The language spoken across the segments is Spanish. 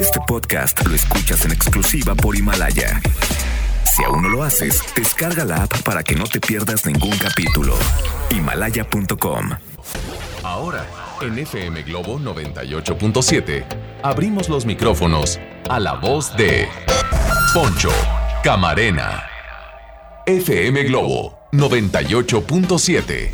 Este podcast lo escuchas en exclusiva por Himalaya. Si aún no lo haces, descarga la app para que no te pierdas ningún capítulo. Himalaya.com. Ahora, en FM Globo 98.7, abrimos los micrófonos a la voz de Poncho Camarena. FM Globo 98.7.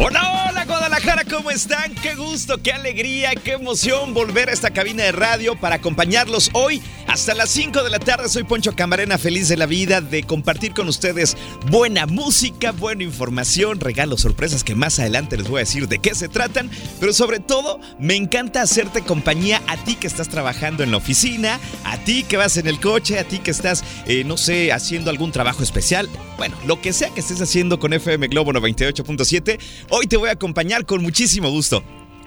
Guadalajara, ¿cómo están? Qué gusto, qué alegría, qué emoción volver a esta cabina de radio para acompañarlos hoy hasta las 5 de la tarde. Soy Poncho Camarena, feliz de la vida de compartir con ustedes buena música, buena información, regalos, sorpresas que más adelante les voy a decir de qué se tratan, pero sobre todo me encanta hacerte compañía a ti que estás trabajando en la oficina, a ti que vas en el coche, a ti que estás, eh, no sé, haciendo algún trabajo especial. Bueno, lo que sea que estés haciendo con FM Globo 98.7, hoy te voy a acompañar con muchísimo gusto.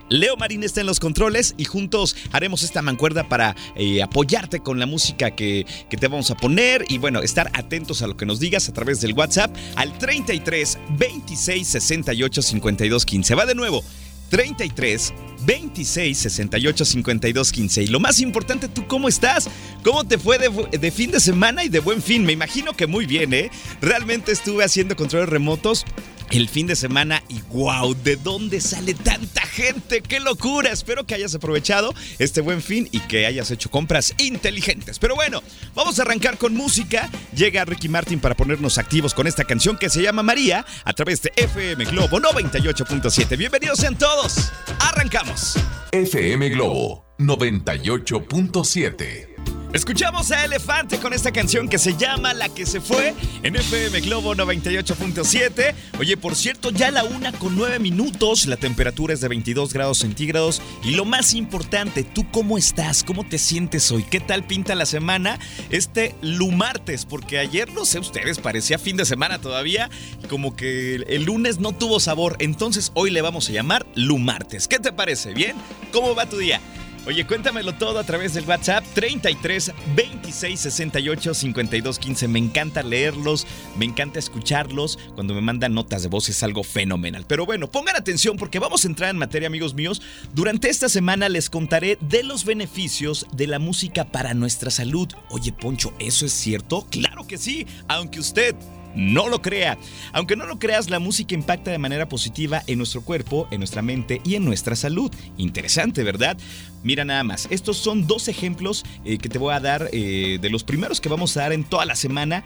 Leo Marín está en los controles y juntos haremos esta mancuerda para eh, apoyarte con la música que, que, te vamos a poner y bueno, estar atentos a lo que nos digas a través del WhatsApp al 33 26 68 52 15. Va de nuevo. 33 26 68 52 15. Y lo más importante, ¿tú cómo estás? ¿Cómo te fue de, de, fin de semana y de buen fin? Me imagino que muy bien, ¿eh? Realmente estuve haciendo controles remotos el fin de semana y wow, ¿de dónde sale tanta gente? ¡Qué locura! Espero que hayas aprovechado este buen fin y que hayas hecho compras inteligentes. Pero bueno, vamos a arrancar con música. Llega Ricky Martin para ponernos activos con esta canción que se llama María a través de FM Globo 98.7. Bienvenidos sean todos. Arrancamos. FM Globo 98.7. Escuchamos a Elefante con esta canción que se llama La que se fue en FM Globo 98.7. Oye, por cierto, ya la una con nueve minutos, la temperatura es de 22 grados centígrados. Y lo más importante, ¿tú cómo estás? ¿Cómo te sientes hoy? ¿Qué tal pinta la semana? Este lumartes, porque ayer, no sé ustedes, parecía fin de semana todavía, como que el lunes no tuvo sabor. Entonces hoy le vamos a llamar lumartes. ¿Qué te parece? ¿Bien? ¿Cómo va tu día? Oye, cuéntamelo todo a través del WhatsApp 33 26 68 52 15. Me encanta leerlos, me encanta escucharlos. Cuando me mandan notas de voz es algo fenomenal. Pero bueno, pongan atención porque vamos a entrar en materia, amigos míos. Durante esta semana les contaré de los beneficios de la música para nuestra salud. Oye, Poncho, ¿eso es cierto? Claro que sí, aunque usted no lo crea. Aunque no lo creas, la música impacta de manera positiva en nuestro cuerpo, en nuestra mente y en nuestra salud. Interesante, ¿verdad? Mira nada más, estos son dos ejemplos eh, que te voy a dar eh, de los primeros que vamos a dar en toda la semana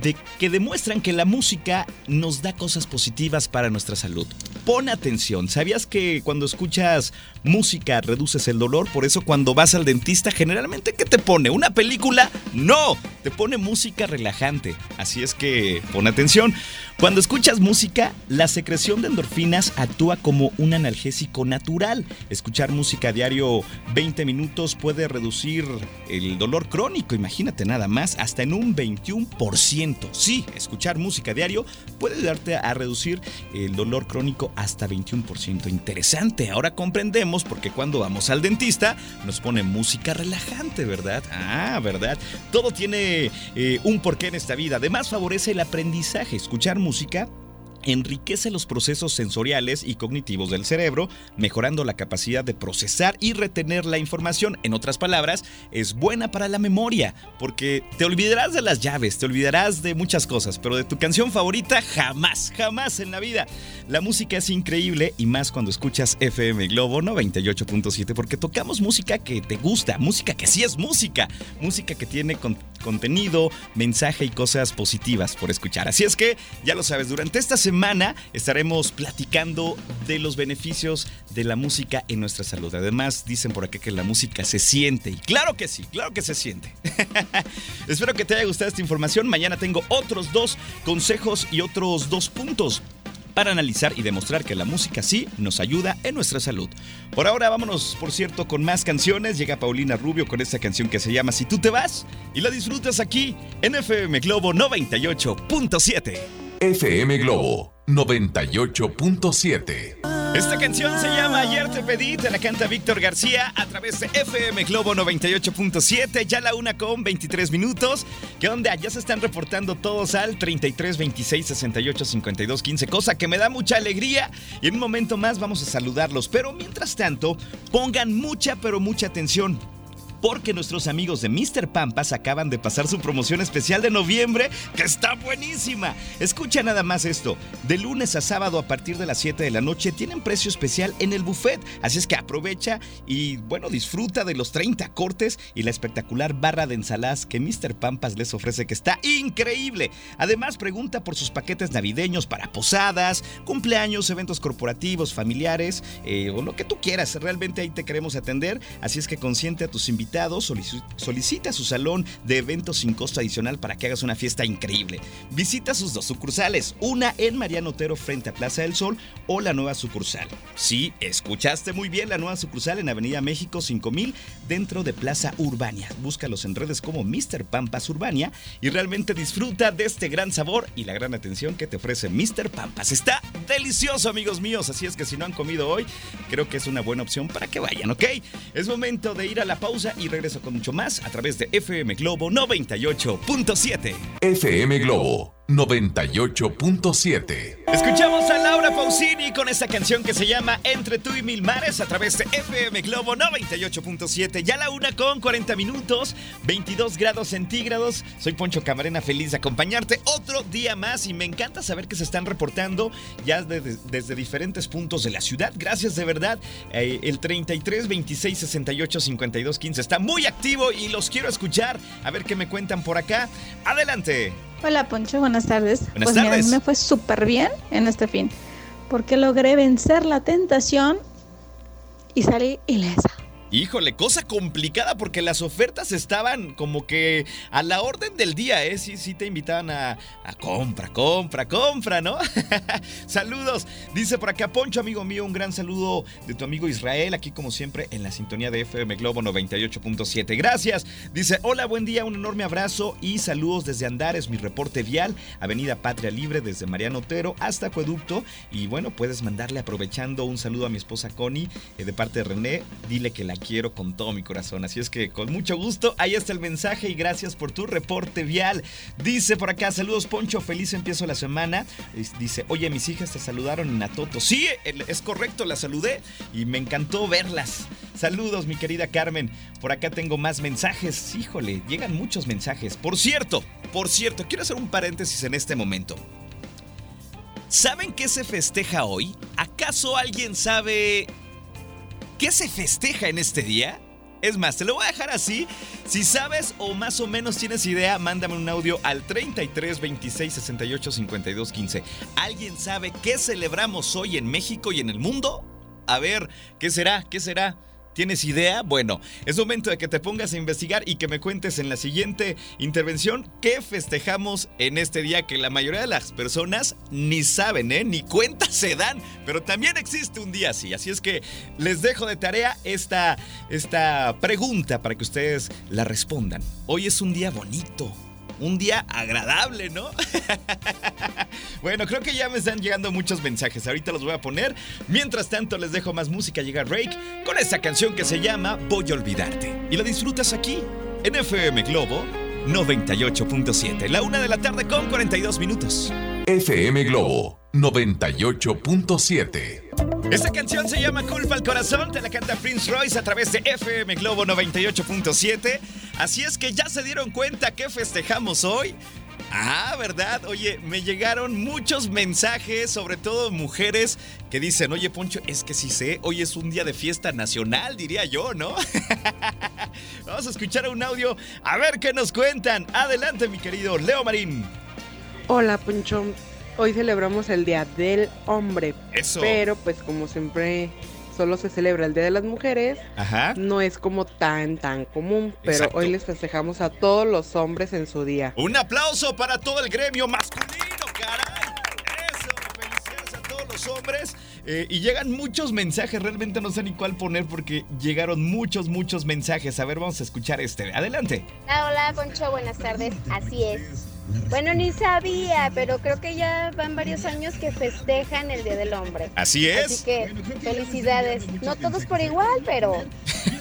de que demuestran que la música nos da cosas positivas para nuestra salud. Pon atención, ¿sabías que cuando escuchas música reduces el dolor? Por eso cuando vas al dentista generalmente ¿qué te pone? ¿Una película? No, te pone música relajante. Así es que pon atención. Cuando escuchas música, la secreción de endorfinas actúa como un analgésico natural. Escuchar música a diario 20 minutos puede reducir el dolor crónico, imagínate nada más, hasta en un 21%. Sí, escuchar música diario puede ayudarte a reducir el dolor crónico hasta 21%. Interesante, ahora comprendemos porque cuando vamos al dentista nos pone música relajante, ¿verdad? Ah, ¿verdad? Todo tiene eh, un porqué en esta vida. Además favorece el aprendizaje. Escuchar música enriquece los procesos sensoriales y cognitivos del cerebro, mejorando la capacidad de procesar y retener la información. En otras palabras, es buena para la memoria, porque te olvidarás de las llaves, te olvidarás de muchas cosas, pero de tu canción favorita jamás, jamás en la vida. La música es increíble y más cuando escuchas FM Globo 98.7, porque tocamos música que te gusta, música que sí es música, música que tiene con contenido, mensaje y cosas positivas por escuchar. Así es que, ya lo sabes, durante esta semana estaremos platicando de los beneficios de la música en nuestra salud. Además, dicen por acá que la música se siente. Y claro que sí, claro que se siente. Espero que te haya gustado esta información. Mañana tengo otros dos consejos y otros dos puntos para analizar y demostrar que la música sí nos ayuda en nuestra salud. Por ahora vámonos, por cierto, con más canciones. Llega Paulina Rubio con esta canción que se llama Si tú te vas y la disfrutas aquí en FM Globo 98.7. FM Globo 98.7. Esta canción se llama Ayer te pedí, te la canta Víctor García a través de FM Globo 98.7, ya la una con 23 minutos. ¿Qué onda? Ya se están reportando todos al 33 26 68 52 15, cosa que me da mucha alegría y en un momento más vamos a saludarlos. Pero mientras tanto, pongan mucha pero mucha atención porque nuestros amigos de Mr. Pampas acaban de pasar su promoción especial de noviembre, que está buenísima. Escucha nada más esto. De lunes a sábado a partir de las 7 de la noche tienen precio especial en el buffet, así es que aprovecha y bueno, disfruta de los 30 cortes y la espectacular barra de ensaladas que Mr. Pampas les ofrece, que está increíble. Además, pregunta por sus paquetes navideños para posadas, cumpleaños, eventos corporativos, familiares eh, o lo que tú quieras. Realmente ahí te queremos atender, así es que consiente a tus invitados, solicita su salón de eventos sin costo adicional para que hagas una fiesta increíble. Visita sus dos sucursales, una en Mariano Otero frente a Plaza del Sol o la nueva sucursal. Sí, escuchaste muy bien la nueva sucursal en Avenida México 5000 dentro de Plaza Urbania. Búscalos en redes como Mr. Pampas Urbania y realmente disfruta de este gran sabor y la gran atención que te ofrece Mr. Pampas. Está delicioso, amigos míos, así es que si no han comido hoy, creo que es una buena opción para que vayan, ¿ok? Es momento de ir a la pausa y regreso con mucho más a través de FM Globo 98.7. FM Globo 98.7. Escuchamos a Laura Pausini con esta canción que se llama Entre tú y mil mares a través de FM Globo 98.7. Ya la una con 40 minutos, 22 grados centígrados. Soy Poncho Camarena, feliz de acompañarte otro día más y me encanta saber que se están reportando ya desde, diferentes puntos de la ciudad. Gracias de verdad. Eh, el 33 26 68 52 15 está muy activo y los quiero escuchar. A ver qué me cuentan por acá. Adelante. Hola Poncho, buenas tardes. Buenas pues tardes. me fue súper bien en este fin, porque logré vencer la tentación y salí ilesa. Híjole, cosa complicada porque las ofertas estaban como que a la orden del día, ¿eh? Sí, sí te invitaban a, compra, compra, compra, ¿no? Saludos. Dice por acá, Poncho, amigo mío, un gran saludo de tu amigo Israel, aquí como siempre en la sintonía de FM Globo 98.7. Gracias. Dice, hola, buen día, un enorme abrazo y saludos desde Andares, mi reporte vial, Avenida Patria Libre, desde Mariano Otero hasta Acueducto. Y bueno, puedes mandarle aprovechando un saludo a mi esposa Connie eh, de parte de René. Dile que la quiero con todo mi corazón. Así es que con mucho gusto, ahí está el mensaje y gracias por tu reporte vial. Dice por acá, saludos Poncho, feliz empiezo la semana. Dice, oye, mis hijas te saludaron en Atoto. Sí, es correcto, la saludé y me encantó verlas. Saludos, mi querida Carmen. Por acá tengo más mensajes. Híjole, llegan muchos mensajes. Por cierto, por cierto, quiero hacer un paréntesis en este momento. ¿Saben qué se festeja hoy? ¿Acaso alguien sabe ¿Qué se festeja en este día? Es más, te lo voy a dejar así. Si sabes o más o menos tienes idea, mándame un audio al 33 26 68 52 15. ¿Alguien sabe qué celebramos hoy en México y en el mundo? A ver, ¿qué será? ¿Qué será? ¿Tienes idea? Bueno, es momento de que te pongas a investigar y que me cuentes en la siguiente intervención qué festejamos en este día que la mayoría de las personas ni saben, ¿eh? Ni cuenta se dan, pero también existe un día así. Así es que les dejo de tarea esta, esta pregunta para que ustedes la respondan. Hoy es un día bonito un día agradable, ¿no? bueno, creo que ya me están llegando muchos mensajes. Ahorita los voy a poner. Mientras tanto, les dejo más música. Llega Rake con esta canción que se llama Voy a olvidarte. Y la disfrutas aquí, en FM Globo 98.7. La una de la tarde con 42 minutos. FM Globo 98.7. Esta canción se llama Culpa al Corazón, te la canta Prince Royce a través de FM Globo 98.7. Así es que ya se dieron cuenta que festejamos hoy. Ah, ¿verdad? Oye, me llegaron muchos mensajes, sobre todo mujeres, que dicen, oye Poncho, es que sí sé, hoy es un día de fiesta nacional, diría yo, ¿no? Vamos a escuchar un audio, a ver qué nos cuentan. Adelante, mi querido Leo Marín. Hola, Poncho. Hoy celebramos el Día del Hombre. Eso. Pero pues como siempre solo se celebra el Día de las Mujeres, Ajá. no es como tan, tan común. Pero hoy les festejamos a todos los hombres en su día. Un aplauso para todo el gremio masculino, caray. Eso, felicidades a todos los hombres. Eh, y llegan muchos mensajes, realmente no sé ni cuál poner porque llegaron muchos, muchos mensajes. A ver, vamos a escuchar este. Adelante. Hola, hola, Poncho, buenas tardes. Así es. Bueno, ni sabía, pero creo que ya van varios años que festejan el Día del Hombre. Así es. Así que felicidades. No todos por igual, pero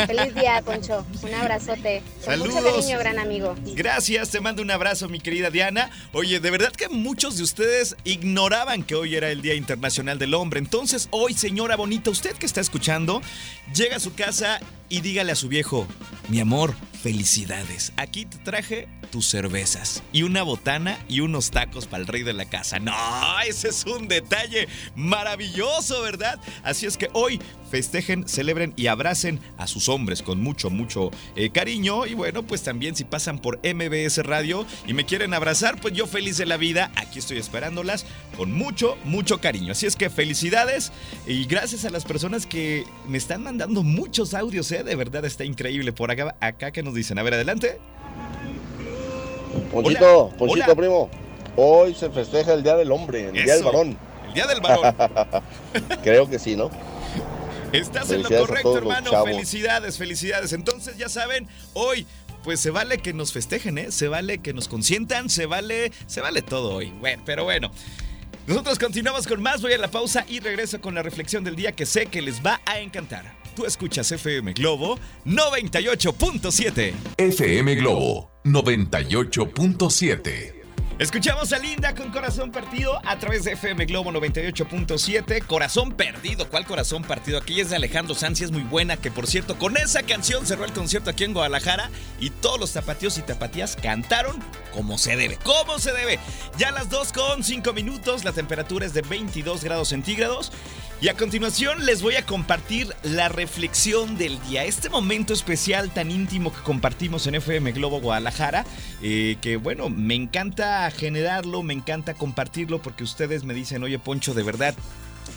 feliz día, Poncho. Un abrazote. Con Saludos. mucho cariño, gran amigo. Gracias, te mando un abrazo, mi querida Diana. Oye, de verdad que muchos de ustedes ignoraban que hoy era el Día Internacional del Hombre. Entonces, hoy, señora bonita, usted que está escuchando, llega a su casa y dígale a su viejo, mi amor, felicidades. Aquí te traje tus cervezas y una botana y unos tacos para el rey de la casa. No, ese es un detalle maravilloso, ¿verdad? Así es que hoy festejen, celebren y abracen a sus hombres con mucho, mucho eh, cariño. Y bueno, pues también si pasan por MBS Radio y me quieren abrazar, pues yo feliz de la vida, aquí estoy esperándolas con mucho, mucho cariño. Así es que felicidades y gracias a las personas que me están mandando muchos audios, ¿eh? De verdad está increíble. Por acá, acá que nos dicen, a ver, adelante. Ponchito, Hola, Ponchito, hola. primo. Hoy se festeja el Día del Hombre, el Día del. Varón. El Día del Varón. Creo que sí, ¿no? Estás en lo correcto, hermano. Felicidades, felicidades. Entonces, ya saben, hoy pues se vale que nos festejen, ¿eh? Se vale que nos consientan, se vale, se vale todo hoy. Bueno, pero bueno. Nosotros continuamos con más, voy a la pausa y regreso con la reflexión del día que sé que les va a encantar. Tú escuchas FM Globo 98.7. FM Globo 98.7. Escuchamos a Linda con Corazón Partido a través de FM Globo 98.7. Corazón Perdido. ¿Cuál corazón partido? Aquí es de Alejandro Sanz y es muy buena. Que por cierto, con esa canción cerró el concierto aquí en Guadalajara y todos los tapatíos y tapatías cantaron como se debe. ¿Cómo se debe? Ya a las 2 con 5 minutos. La temperatura es de 22 grados centígrados. Y a continuación les voy a compartir la reflexión del día. Este momento especial tan íntimo que compartimos en FM Globo Guadalajara. eh, que bueno, me encanta generarlo, me encanta compartirlo porque ustedes me dicen, oye Poncho, de verdad,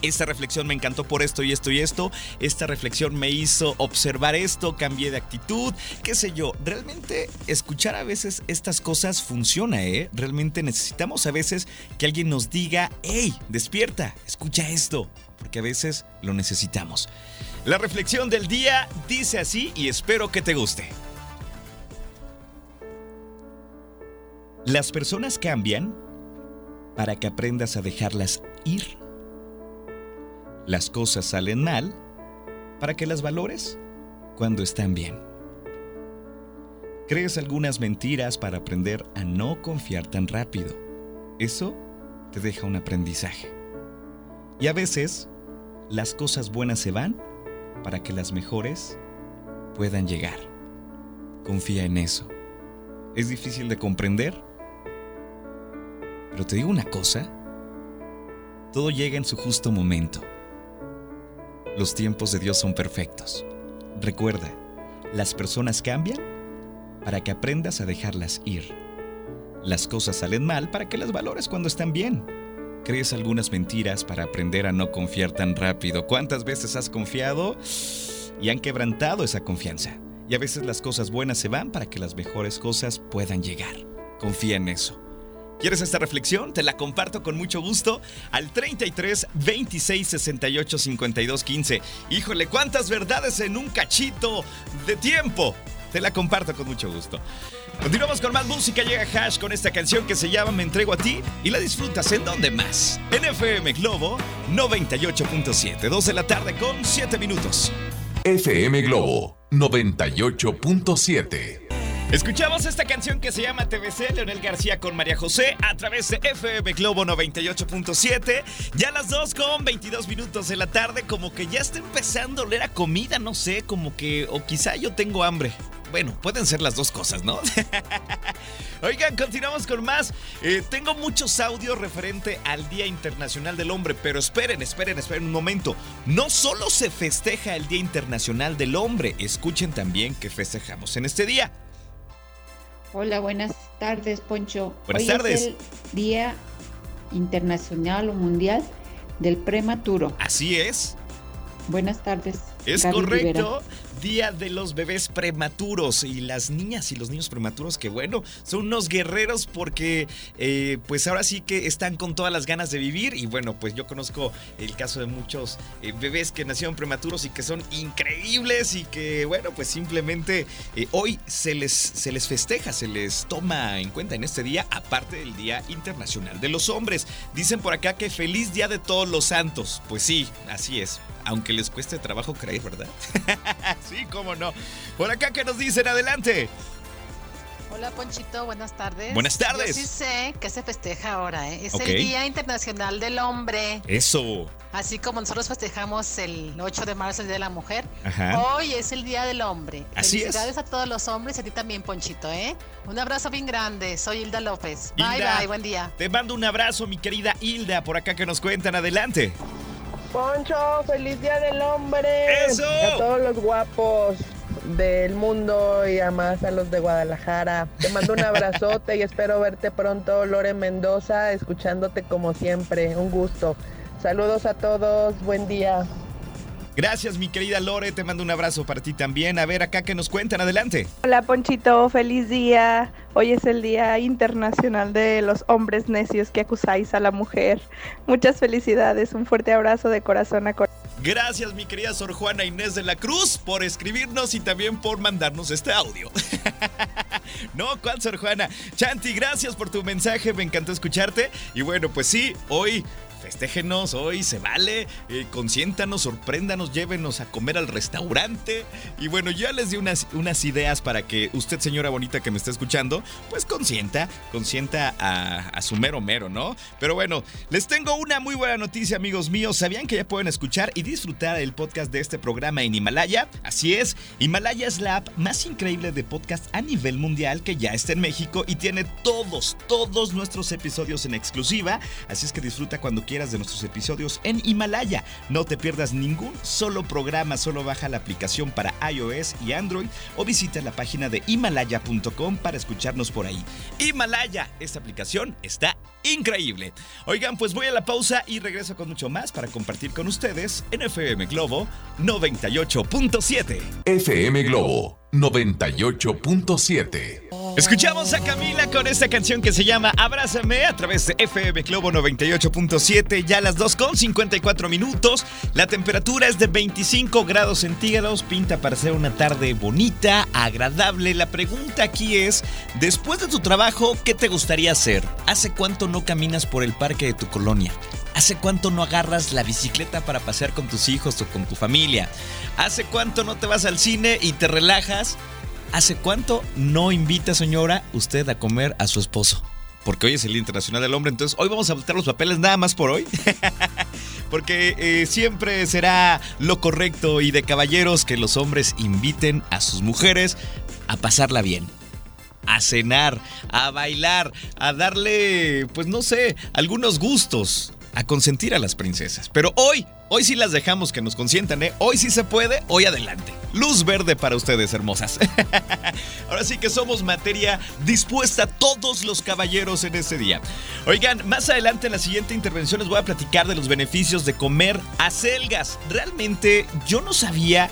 esta reflexión me encantó por esto y esto y esto. Esta reflexión me hizo observar esto, cambié de actitud, qué sé yo. Realmente escuchar a veces estas cosas funciona, ¿eh? Realmente necesitamos a veces que alguien nos diga, hey, despierta, escucha esto, porque a veces lo necesitamos. La reflexión del día dice así y espero que te guste. Las personas cambian para que aprendas a dejarlas ir. Las cosas salen mal para que las valores cuando están bien. Crees algunas mentiras para aprender a no confiar tan rápido. Eso te deja un aprendizaje. Y a veces, las cosas buenas se van para que las mejores puedan llegar. Confía en eso. Es difícil de comprender, pero te digo una cosa, todo llega en su justo momento. Los tiempos de Dios son perfectos. Recuerda, las personas cambian para que aprendas a dejarlas ir. Las cosas salen mal para que las valores cuando están bien. Crees algunas mentiras para aprender a no confiar tan rápido. ¿Cuántas veces has confiado y han quebrantado esa confianza? Y a veces las cosas buenas se van para que las mejores cosas puedan llegar. Confía en eso. ¿Quieres esta reflexión? Te la comparto con mucho gusto al 33 26 68 52 15. Híjole, cuántas verdades en un cachito de tiempo. Te la comparto con mucho gusto. Continuamos con más música. Llega Hash con esta canción que se llama Me entrego a ti y la disfrutas en donde más. En FM Globo 98.7, 2 de la tarde con 7 minutos. FM Globo 98.7. Escuchamos esta canción que se llama TBC, Leonel García con María José, a través de FM Globo 98.7. Ya a las 2 con 22 minutos de la tarde, como que ya está empezando a oler a comida, no sé, como que, o quizá yo tengo hambre. Bueno, pueden ser las dos cosas, ¿no? Oigan, continuamos con más. Eh, tengo muchos audios referente al Día Internacional del Hombre, pero esperen, esperen, esperen un momento. No solo se festeja el Día Internacional del Hombre, escuchen también que festejamos en este día. Hola, buenas tardes, Poncho. Buenas Hoy tardes. Es el Día Internacional o Mundial del Prematuro. Así es. Buenas tardes. Es Gaby correcto. Día de los bebés prematuros y las niñas y los niños prematuros que bueno, son unos guerreros porque eh, pues ahora sí que están con todas las ganas de vivir y bueno, pues yo conozco el caso de muchos eh, bebés que nacieron prematuros y que son increíbles y que bueno, pues simplemente eh, hoy se les, se les festeja, se les toma en cuenta en este día, aparte del Día Internacional de los Hombres. Dicen por acá que feliz Día de Todos los Santos. Pues sí, así es aunque les cueste trabajo creer, ¿verdad? sí, cómo no. Por acá, ¿qué nos dicen? Adelante. Hola Ponchito, buenas tardes. Buenas tardes. Yo sí sé que se festeja ahora, ¿eh? Es el Día Internacional del Hombre. Eso. Así como nosotros festejamos el 8 de marzo, el Día de la Mujer, Ajá. hoy es el Día del Hombre. Así es. Felicidades a todos los hombres y a ti también, Ponchito, ¿eh? Un abrazo bien grande. Soy Hilda López. Bye, Hilda, bye, buen día. Te mando un abrazo, mi querida Hilda, por acá que nos cuentan. Adelante. Poncho, feliz día del hombre. ¡Eso! A todos los guapos del mundo y a más a los de Guadalajara. Te mando un abrazote y espero verte pronto, Lore Mendoza, escuchándote como siempre. Un gusto. Saludos a todos, buen día. Gracias, mi querida Lore. Te mando un abrazo para ti también. A ver, acá que nos cuentan. Adelante. Hola Ponchito, feliz día. Hoy es el Día Internacional de los Hombres Necios que acusáis a la mujer. Muchas felicidades, un fuerte abrazo de corazón a corazón. Gracias, mi querida Sor Juana Inés de la Cruz, por escribirnos y también por mandarnos este audio. no, ¿cuál Sor Juana? Chanti, gracias por tu mensaje, me encantó escucharte. Y bueno, pues sí, hoy festéjenos, hoy se vale, eh, consiéntanos, sorpréndanos, llévenos a comer al restaurante. Y bueno, ya les di unas, unas ideas para que usted, señora bonita que me está escuchando, pues consienta, consienta a, a su mero mero, ¿no? Pero bueno, les tengo una muy buena noticia, amigos míos. ¿Sabían que ya pueden escuchar y disfrutar el podcast de este programa en Himalaya? Así es, Himalaya es la app más increíble de podcast a nivel mundial que ya está en México y tiene todos, todos nuestros episodios en exclusiva. Así es que disfruta cuando quieras de nuestros episodios en Himalaya. No te pierdas ningún solo programa, solo baja la aplicación para iOS y Android o visita la página de himalaya.com para escucharnos por ahí. Himalaya, esta aplicación está increíble. Oigan, pues voy a la pausa y regreso con mucho más para compartir con ustedes en FM Globo 98.7. FM Globo 98.7. Escuchamos a Camila con esta canción que se llama Abrázame a través de FM Globo 98.7, ya a las 2 con 54 minutos. La temperatura es de 25 grados centígrados, pinta para ser una tarde bonita, agradable. La pregunta aquí es, después de tu trabajo, ¿qué te gustaría hacer? ¿Hace cuánto no caminas por el parque de tu colonia? ¿Hace cuánto no agarras la bicicleta para pasear con tus hijos o con tu familia? ¿Hace cuánto no te vas al cine y te relajas? ¿Hace cuánto no invita, señora, usted a comer a su esposo? Porque hoy es el Día Internacional del Hombre, entonces hoy vamos a voltear los papeles nada más por hoy. Porque eh, siempre será lo correcto y de caballeros que los hombres inviten a sus mujeres a pasarla bien a cenar, a bailar, a darle, pues no sé, algunos gustos, a consentir a las princesas. Pero hoy, hoy sí las dejamos que nos consientan, ¿eh? Hoy sí se puede, hoy adelante. Luz verde para ustedes, hermosas. Ahora sí que somos materia dispuesta todos los caballeros en este día. Oigan, más adelante en la siguiente intervención les voy a platicar de los beneficios de comer acelgas. Realmente yo no sabía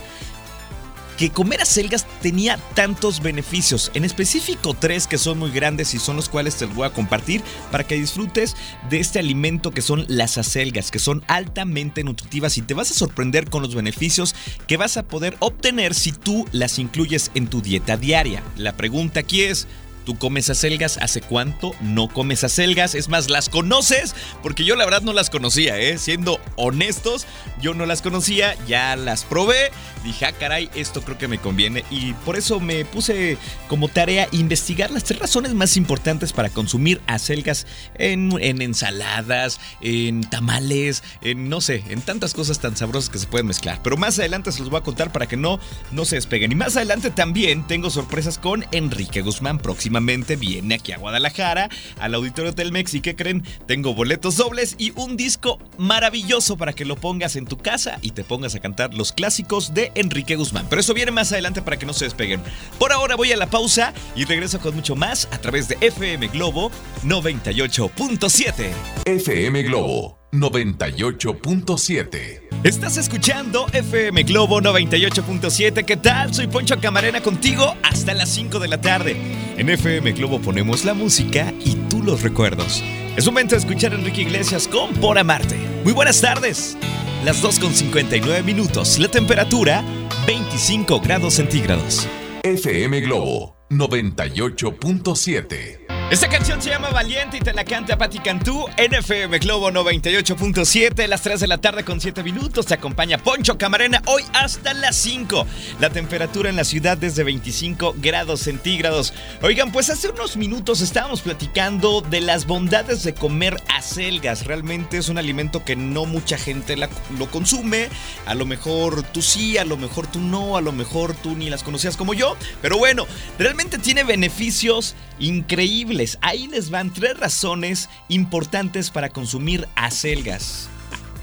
que comer acelgas tenía tantos beneficios, en específico tres que son muy grandes y son los cuales te voy a compartir para que disfrutes de este alimento que son las acelgas, que son altamente nutritivas y te vas a sorprender con los beneficios que vas a poder obtener si tú las incluyes en tu dieta diaria. La pregunta aquí es... ¿Tú comes acelgas? ¿Hace cuánto no comes acelgas? Es más, ¿las conoces? Porque yo la verdad no las conocía, ¿eh? Siendo honestos, yo no las conocía, ya las probé. Dije, ah, caray, esto creo que me conviene. Y por eso me puse como tarea investigar las tres razones más importantes para consumir acelgas en, en ensaladas, en tamales, en no sé, en tantas cosas tan sabrosas que se pueden mezclar. Pero más adelante se los voy a contar para que no, no se despeguen. Y más adelante también tengo sorpresas con Enrique Guzmán próximo próximamente viene aquí a Guadalajara, al Auditorio Telmex. ¿Y qué creen? Tengo boletos dobles y un disco maravilloso para que lo pongas en tu casa y te pongas a cantar los clásicos de Enrique Guzmán. Pero eso viene más adelante para que no se despeguen. Por ahora voy a la pausa y regreso con mucho más a través de FM Globo 98.7. FM Globo 98.7. Estás escuchando FM Globo 98.7. ¿Qué tal? Soy Poncho Camarena contigo hasta las 5 de la tarde. En FM Globo ponemos la música y tú los recuerdos. Es momento de escuchar a Enrique Iglesias con Por Amarte. Muy buenas tardes. Las 2 con 59 minutos. La temperatura 25 grados centígrados. FM Globo 98.7. Esta canción se llama Valiente y te la canta Patti Cantú en FM Globo 98.7, las 3 de la tarde con 7 minutos. Te acompaña Poncho Camarena hoy hasta las 5. La temperatura en la ciudad es de 25 grados centígrados. Oigan, pues hace unos minutos estábamos platicando de las bondades de comer acelgas. Realmente es un alimento que no mucha gente lo consume. A lo mejor tú sí, a lo mejor tú no, a lo mejor tú ni las conocías como yo. Pero bueno, realmente tiene beneficios increíbles. Ahí les van tres razones importantes para consumir acelgas.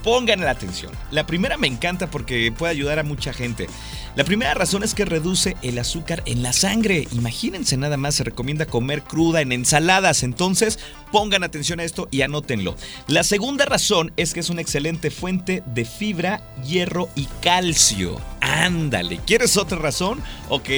Pongan la atención. La primera me encanta porque puede ayudar a mucha gente. La primera razón es que reduce el azúcar en la sangre. Imagínense nada más, se recomienda comer cruda en ensaladas. Entonces, pongan atención a esto y anótenlo. La segunda razón es que es una excelente fuente de fibra, hierro y calcio. Ándale, ¿quieres otra razón? Ok,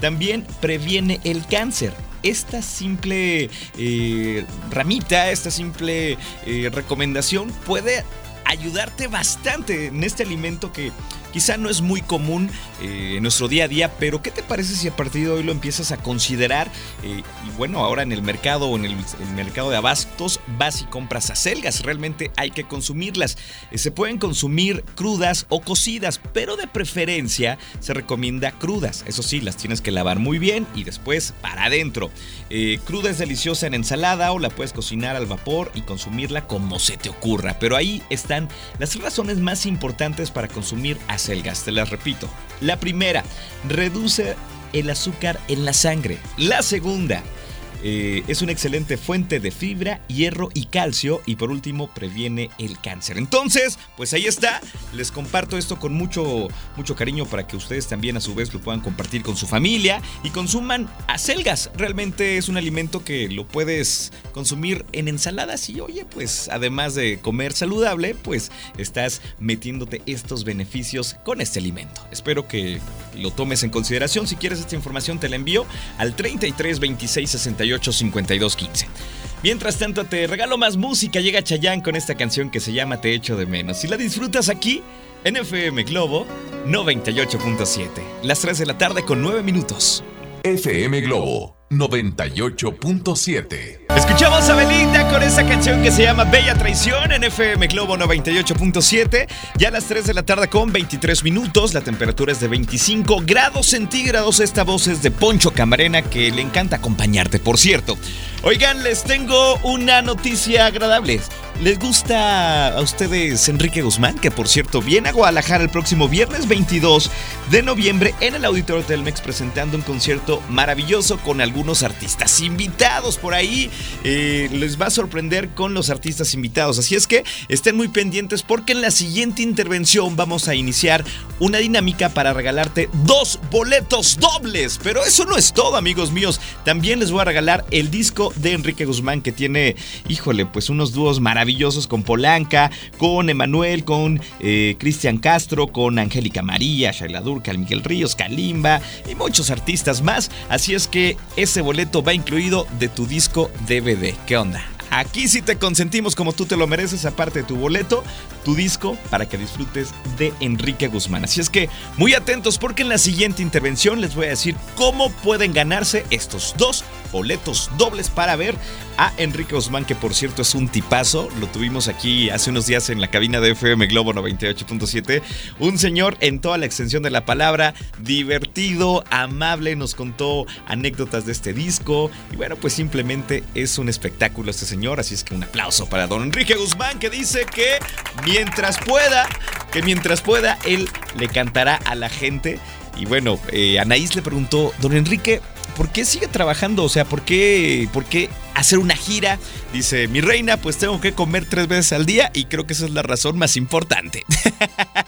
también previene el cáncer esta simple eh, ramita, esta simple eh, recomendación puede ayudarte bastante en este alimento que quizá no es muy común eh, en nuestro día a día, pero ¿qué te parece si a partir de hoy lo empiezas a considerar? Eh, y bueno, ahora en el mercado o en el, mercado de abastos vas y compras acelgas, realmente hay que consumirlas. Eh, se pueden consumir crudas o cocidas, pero de preferencia se recomienda crudas. Eso sí, las tienes que lavar muy bien y después para adentro. Cruda es deliciosa en ensalada o la puedes cocinar al vapor y consumirla como se te ocurra. Pero ahí están las razones más importantes para consumir acelgas. Te las repito. La primera, reduce el azúcar en la sangre. La segunda, eh, es una excelente fuente de fibra, hierro y calcio y por último previene el cáncer. Entonces, pues ahí está. Les comparto esto con mucho, mucho cariño para que ustedes también a su vez lo puedan compartir con su familia y consuman acelgas. Realmente es un alimento que lo puedes consumir en ensaladas y oye, pues además de comer saludable, pues estás metiéndote estos beneficios con este alimento. Espero que lo tomes en consideración. Si quieres esta información te la envío al 33 26 68 52 15. Mientras tanto, te regalo más música. Llega Chayanne con esta canción que se llama Te echo de menos. Si la disfrutas aquí en FM Globo 98.7. Las 3 de la tarde con 9 minutos. FM Globo 98.7. Escuchamos a Belinda con esa canción que se llama Bella Traición en FM Globo 98.7. Ya a las 3 de la tarde con 23 minutos. La temperatura es de 25 grados centígrados. Esta voz es de Poncho Camarena que le encanta acompañarte, por cierto. Oigan, les tengo una noticia agradable. ¿Les gusta a ustedes Enrique Guzmán? Que por cierto viene a Guadalajara el próximo viernes 22 de noviembre en el Auditorio Telmex presentando un concierto maravilloso con algunos artistas invitados por ahí. Eh, les va a sorprender con los artistas invitados. Así es que estén muy pendientes porque en la siguiente intervención vamos a iniciar una dinámica para regalarte dos boletos dobles. Pero eso no es todo, amigos míos. También les voy a regalar el disco de Enrique Guzmán que tiene, híjole, pues unos dúos con Polanca, con Emanuel, con eh, Cristian Castro, con Angélica María, Shaila Durcal, Miguel Ríos, Kalimba y muchos artistas más. Así es que ese boleto va incluido de tu disco DVD. ¿Qué onda? Aquí sí te consentimos como tú te lo mereces, aparte de tu boleto, tu disco, para que disfrutes de Enrique Guzmán. Así es que muy atentos porque en la siguiente intervención les voy a decir cómo pueden ganarse estos dos boletos dobles para ver a Enrique Guzmán, que por cierto es un tipazo. Lo tuvimos aquí hace unos días en la cabina de FM Globo 98.7. Un señor en toda la extensión de la palabra, divertido, amable, nos contó anécdotas de este disco. Y bueno, pues simplemente es un espectáculo este señor. Así es que un aplauso para don Enrique Guzmán, que dice que mientras pueda, que mientras pueda, él le cantará a la gente. Y bueno, eh, Anaís le preguntó, don Enrique, ¿por qué sigue trabajando? O sea, ¿por qué, ¿por qué hacer una gira? Dice, mi reina, pues tengo que comer tres veces al día y creo que esa es la razón más importante.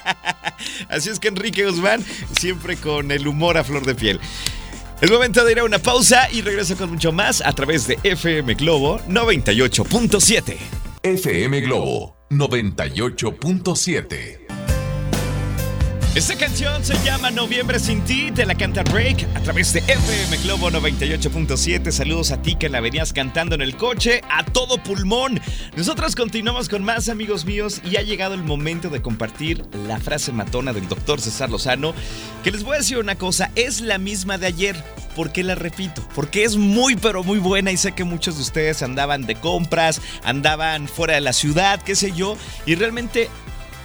Así es que Enrique Guzmán, siempre con el humor a flor de piel. Es momento de ir a una pausa y regreso con mucho más a través de FM Globo 98.7. FM Globo 98.7. Esta canción se llama Noviembre sin ti, te la canta Break a través de FM Globo 98.7. Saludos a ti que la venías cantando en el coche a todo pulmón. Nosotros continuamos con más amigos míos y ha llegado el momento de compartir la frase matona del doctor César Lozano, que les voy a decir una cosa, es la misma de ayer. ¿Por qué la repito? Porque es muy pero muy buena y sé que muchos de ustedes andaban de compras, andaban fuera de la ciudad, qué sé yo, y realmente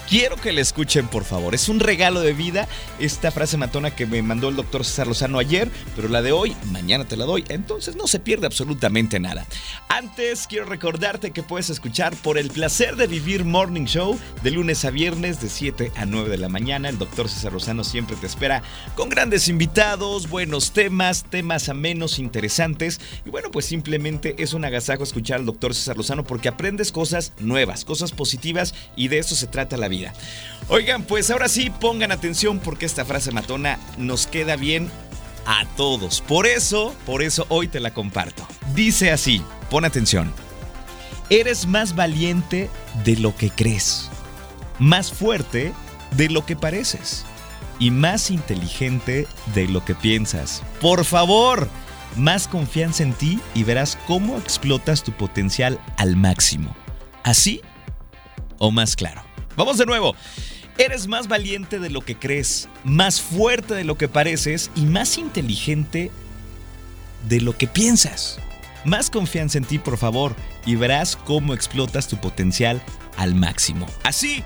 Quiero que la escuchen, por favor. Es un regalo de vida esta frase matona que me mandó el doctor César Lozano ayer, pero la de hoy, mañana te la doy. Entonces no se pierde absolutamente nada. Antes, quiero recordarte que puedes escuchar por el placer de vivir Morning Show de lunes a viernes de 7 a 9 de la mañana. El doctor César Lozano siempre te espera con grandes invitados, buenos temas, temas amenos, interesantes. Y bueno, pues simplemente es un agasajo escuchar al doctor César Lozano porque aprendes cosas nuevas, cosas positivas y de eso se trata la vida. Oigan, pues ahora sí pongan atención porque esta frase matona nos queda bien a todos. Por eso, por eso hoy te la comparto. Dice así, pon atención. Eres más valiente de lo que crees, más fuerte de lo que pareces y más inteligente de lo que piensas. Por favor, más confianza en ti y verás cómo explotas tu potencial al máximo. ¿Así o más claro? Vamos de nuevo. Eres más valiente de lo que crees, más fuerte de lo que pareces y más inteligente de lo que piensas. Más confianza en ti, por favor, y verás cómo explotas tu potencial al máximo. Así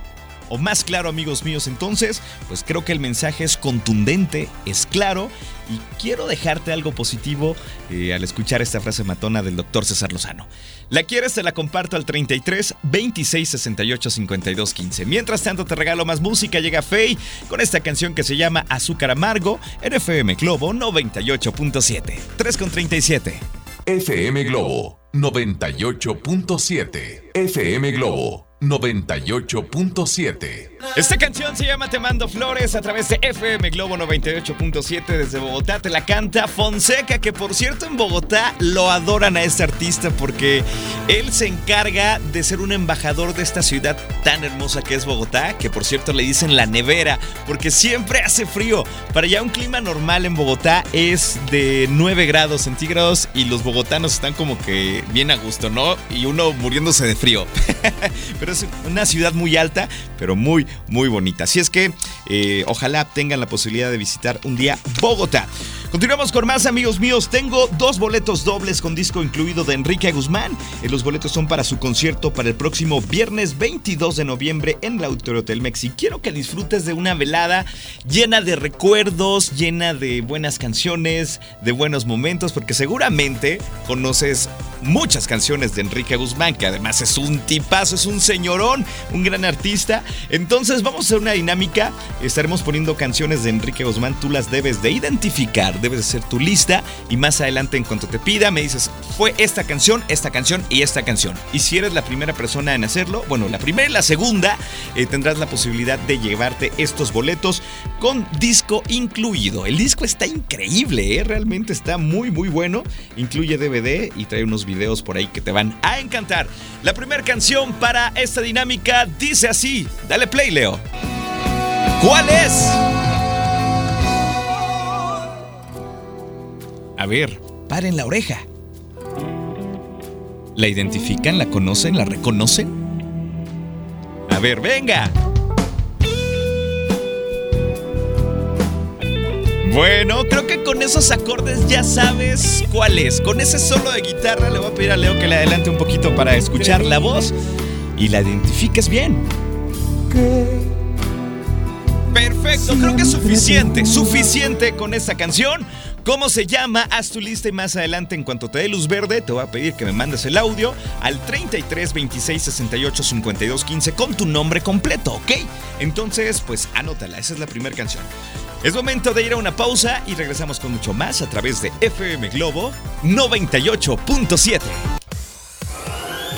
o más claro, amigos míos. Entonces, pues creo que el mensaje es contundente, es claro y quiero dejarte algo positivo eh, al escuchar esta frase matona del doctor César Lozano. ¿La quieres? Te la comparto al 33 26 68 52 15. Mientras tanto, te regalo más música. Llega Faye con esta canción que se llama Azúcar Amargo en FM Globo 98.7. 3 con 37. FM Globo 98.7. FM Globo 98.7. Esta canción se llama Te mando flores a través de FM Globo 98.7 desde Bogotá. Te la canta Fonseca, que por cierto en Bogotá lo adoran a este artista porque él se encarga de ser un embajador de esta ciudad tan hermosa que es Bogotá, que por cierto le dicen la nevera, porque siempre hace frío. Para allá un clima normal en Bogotá es de 9 grados centígrados y los bogotanos están como que bien a gusto, ¿no? Y uno muriéndose de frío. Pero es una ciudad muy alta, pero muy, muy bonita. Así es que eh, ojalá tengan la posibilidad de visitar un día Bogotá. Continuamos con más amigos míos. Tengo dos boletos dobles con disco incluido de Enrique Guzmán. Eh, los boletos son para su concierto para el próximo viernes 22 de noviembre en el Auditorio Hotel Mex. Y quiero que disfrutes de una velada llena de recuerdos, llena de buenas canciones, de buenos momentos, porque seguramente conoces muchas canciones de Enrique Guzmán, que además es un tipazo, es un señorón, un gran artista. Entonces vamos a hacer una dinámica. Estaremos poniendo canciones de Enrique Guzmán. Tú las debes de identificar debes hacer tu lista y más adelante en cuanto te pida me dices, fue esta canción, esta canción y esta canción. Y si eres la primera persona en hacerlo, bueno, la primera y la segunda, eh, tendrás la posibilidad de llevarte estos boletos con disco incluido. El disco está increíble, ¿eh? realmente está muy, muy bueno. Incluye DVD y trae unos videos por ahí que te van a encantar. La primera canción para esta dinámica dice así, dale play, Leo. ¿Cuál es? A ver, paren la oreja. ¿La identifican? ¿La conocen? ¿La reconocen? A ver, venga. Bueno, creo que con esos acordes ya sabes cuál es. Con ese solo de guitarra le voy a pedir a Leo que le adelante un poquito para escuchar la voz y la identifiques bien. Perfecto, creo que es suficiente, suficiente con esta canción. ¿Cómo se llama? Haz tu lista y más adelante, en cuanto te dé luz verde, te voy a pedir que me mandes el audio al 33 26 68 52 15 con tu nombre completo, ¿ok? Entonces, pues anótala, esa es la primera canción. Es momento de ir a una pausa y regresamos con mucho más a través de FM Globo 98.7.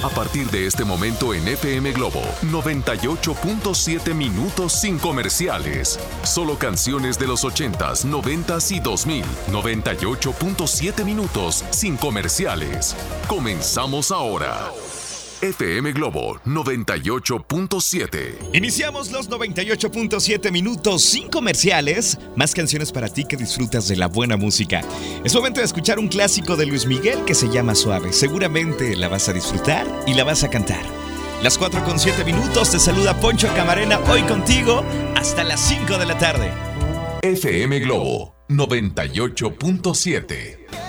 A partir de este momento en FM Globo, 98.7 minutos sin comerciales. Solo canciones de los 80s, 90s y 2000. 98.7 minutos sin comerciales. Comenzamos ahora. FM Globo 98.7. Iniciamos los 98.7 minutos sin comerciales, más canciones para ti que disfrutas de la buena música. Es momento de escuchar un clásico de Luis Miguel que se llama Suave. Seguramente la vas a disfrutar y la vas a cantar. Las 4 con 7 minutos te saluda Poncho Camarena hoy contigo hasta las 5 de la tarde. FM Globo 98.7.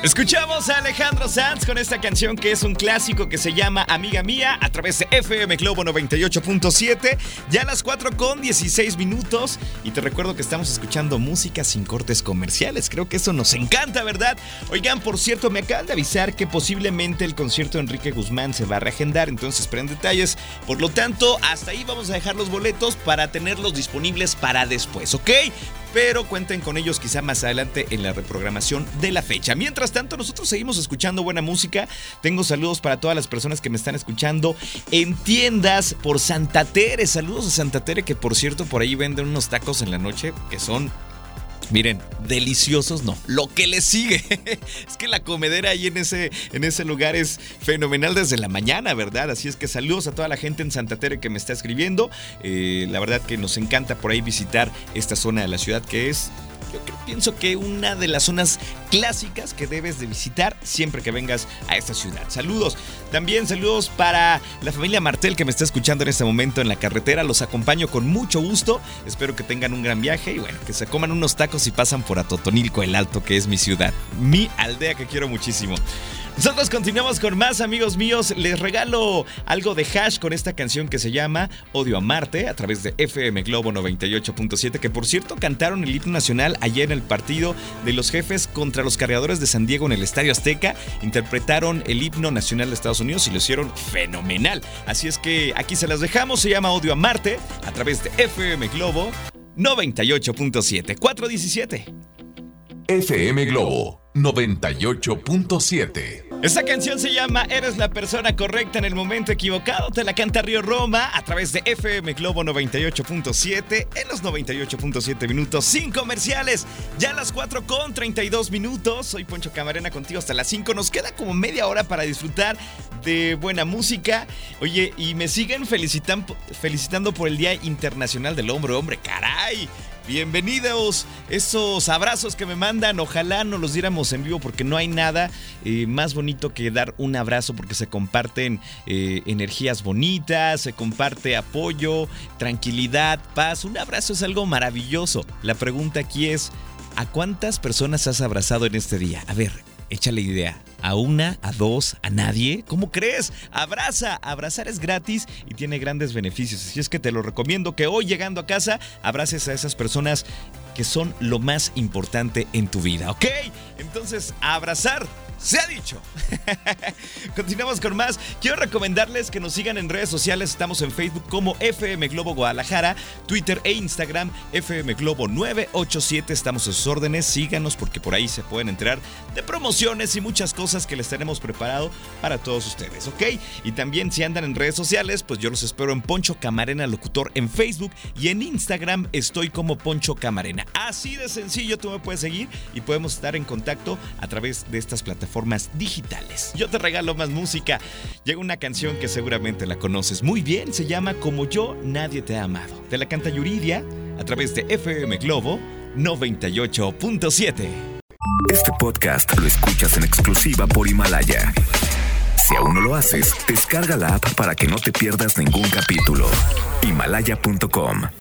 Escuchamos a Alejandro Sanz con esta canción que es un clásico que se llama Amiga Mía a través de FM Globo 98.7. Ya a las 4 con 16 minutos. Y te recuerdo que estamos escuchando música sin cortes comerciales. Creo que eso nos encanta, ¿verdad? Oigan, por cierto, me acaban de avisar que posiblemente el concierto de Enrique Guzmán se va a reagendar. Entonces, esperen detalles. Por lo tanto, hasta ahí vamos a dejar los boletos para tenerlos disponibles para después, ¿ok? Pero cuenten con ellos quizá más adelante en la reprogramación de la fecha. Mientras tanto, nosotros seguimos escuchando buena música. Tengo saludos para todas las personas que me están escuchando en tiendas por Santa Tere. Saludos a Santa Tere, que por cierto por ahí venden unos tacos en la noche que son Miren, deliciosos no. Lo que le sigue es que la comedera ahí en ese, en ese lugar es fenomenal desde la mañana, ¿verdad? Así es que saludos a toda la gente en Santa Tere que me está escribiendo. Eh, la verdad que nos encanta por ahí visitar esta zona de la ciudad que es yo pienso que una de las zonas clásicas que debes de visitar siempre que vengas a esta ciudad. Saludos. También saludos para la familia Martel que me está escuchando en este momento en la carretera. Los acompaño con mucho gusto. Espero que tengan un gran viaje y bueno, que se coman unos tacos y pasan por Atotonilco el Alto, que es mi ciudad, mi aldea que quiero muchísimo. Nosotros continuamos con más amigos míos. Les regalo algo de hash con esta canción que se llama Odio a Marte a través de FM Globo 98.7, que por cierto cantaron el himno nacional ayer en el partido de los jefes contra los cargadores de San Diego en el Estadio Azteca. Interpretaron el himno nacional de Estados Unidos y lo hicieron fenomenal. Así es que aquí se las dejamos. Se llama Odio a Marte a través de FM Globo 98.7. 417. FM Globo 98.7. Esta canción se llama Eres la persona correcta en el momento equivocado. Te la canta Río Roma a través de FM Globo 98.7 en los 98.7 minutos sin comerciales. Ya a las 4 con 32 minutos. Soy Poncho Camarena contigo hasta las 5. Nos queda como media hora para disfrutar de buena música. Oye, y me siguen felicitando, felicitando por el Día Internacional del Hombre. Hombre, caray. Bienvenidos, esos abrazos que me mandan, ojalá no los diéramos en vivo porque no hay nada eh, más bonito que dar un abrazo porque se comparten eh, energías bonitas, se comparte apoyo, tranquilidad, paz. Un abrazo es algo maravilloso. La pregunta aquí es, ¿a cuántas personas has abrazado en este día? A ver, échale idea. ¿A una? ¿A dos? ¿A nadie? ¿Cómo crees? Abraza. Abrazar es gratis y tiene grandes beneficios. Así es que te lo recomiendo que hoy llegando a casa abraces a esas personas que son lo más importante en tu vida, ¿ok? Entonces, abrazar se ha dicho. Continuamos con más. Quiero recomendarles que nos sigan en redes sociales. Estamos en Facebook como FM Globo Guadalajara, Twitter e Instagram FM Globo 987. Estamos a sus órdenes. Síganos porque por ahí se pueden enterar de promociones y muchas cosas que les tenemos preparado para todos ustedes, ¿ok? Y también si andan en redes sociales, pues yo los espero en Poncho Camarena Locutor en Facebook y en Instagram estoy como Poncho Camarena. Así de sencillo tú me puedes seguir y podemos estar en contacto a través de estas plataformas formas digitales. Yo te regalo más música. Llega una canción que seguramente la conoces muy bien, se llama Como yo nadie te ha amado. Te la canta Yuridia a través de FM Globo 98.7. Este podcast lo escuchas en exclusiva por Himalaya. Si aún no lo haces, descarga la app para que no te pierdas ningún capítulo. Himalaya.com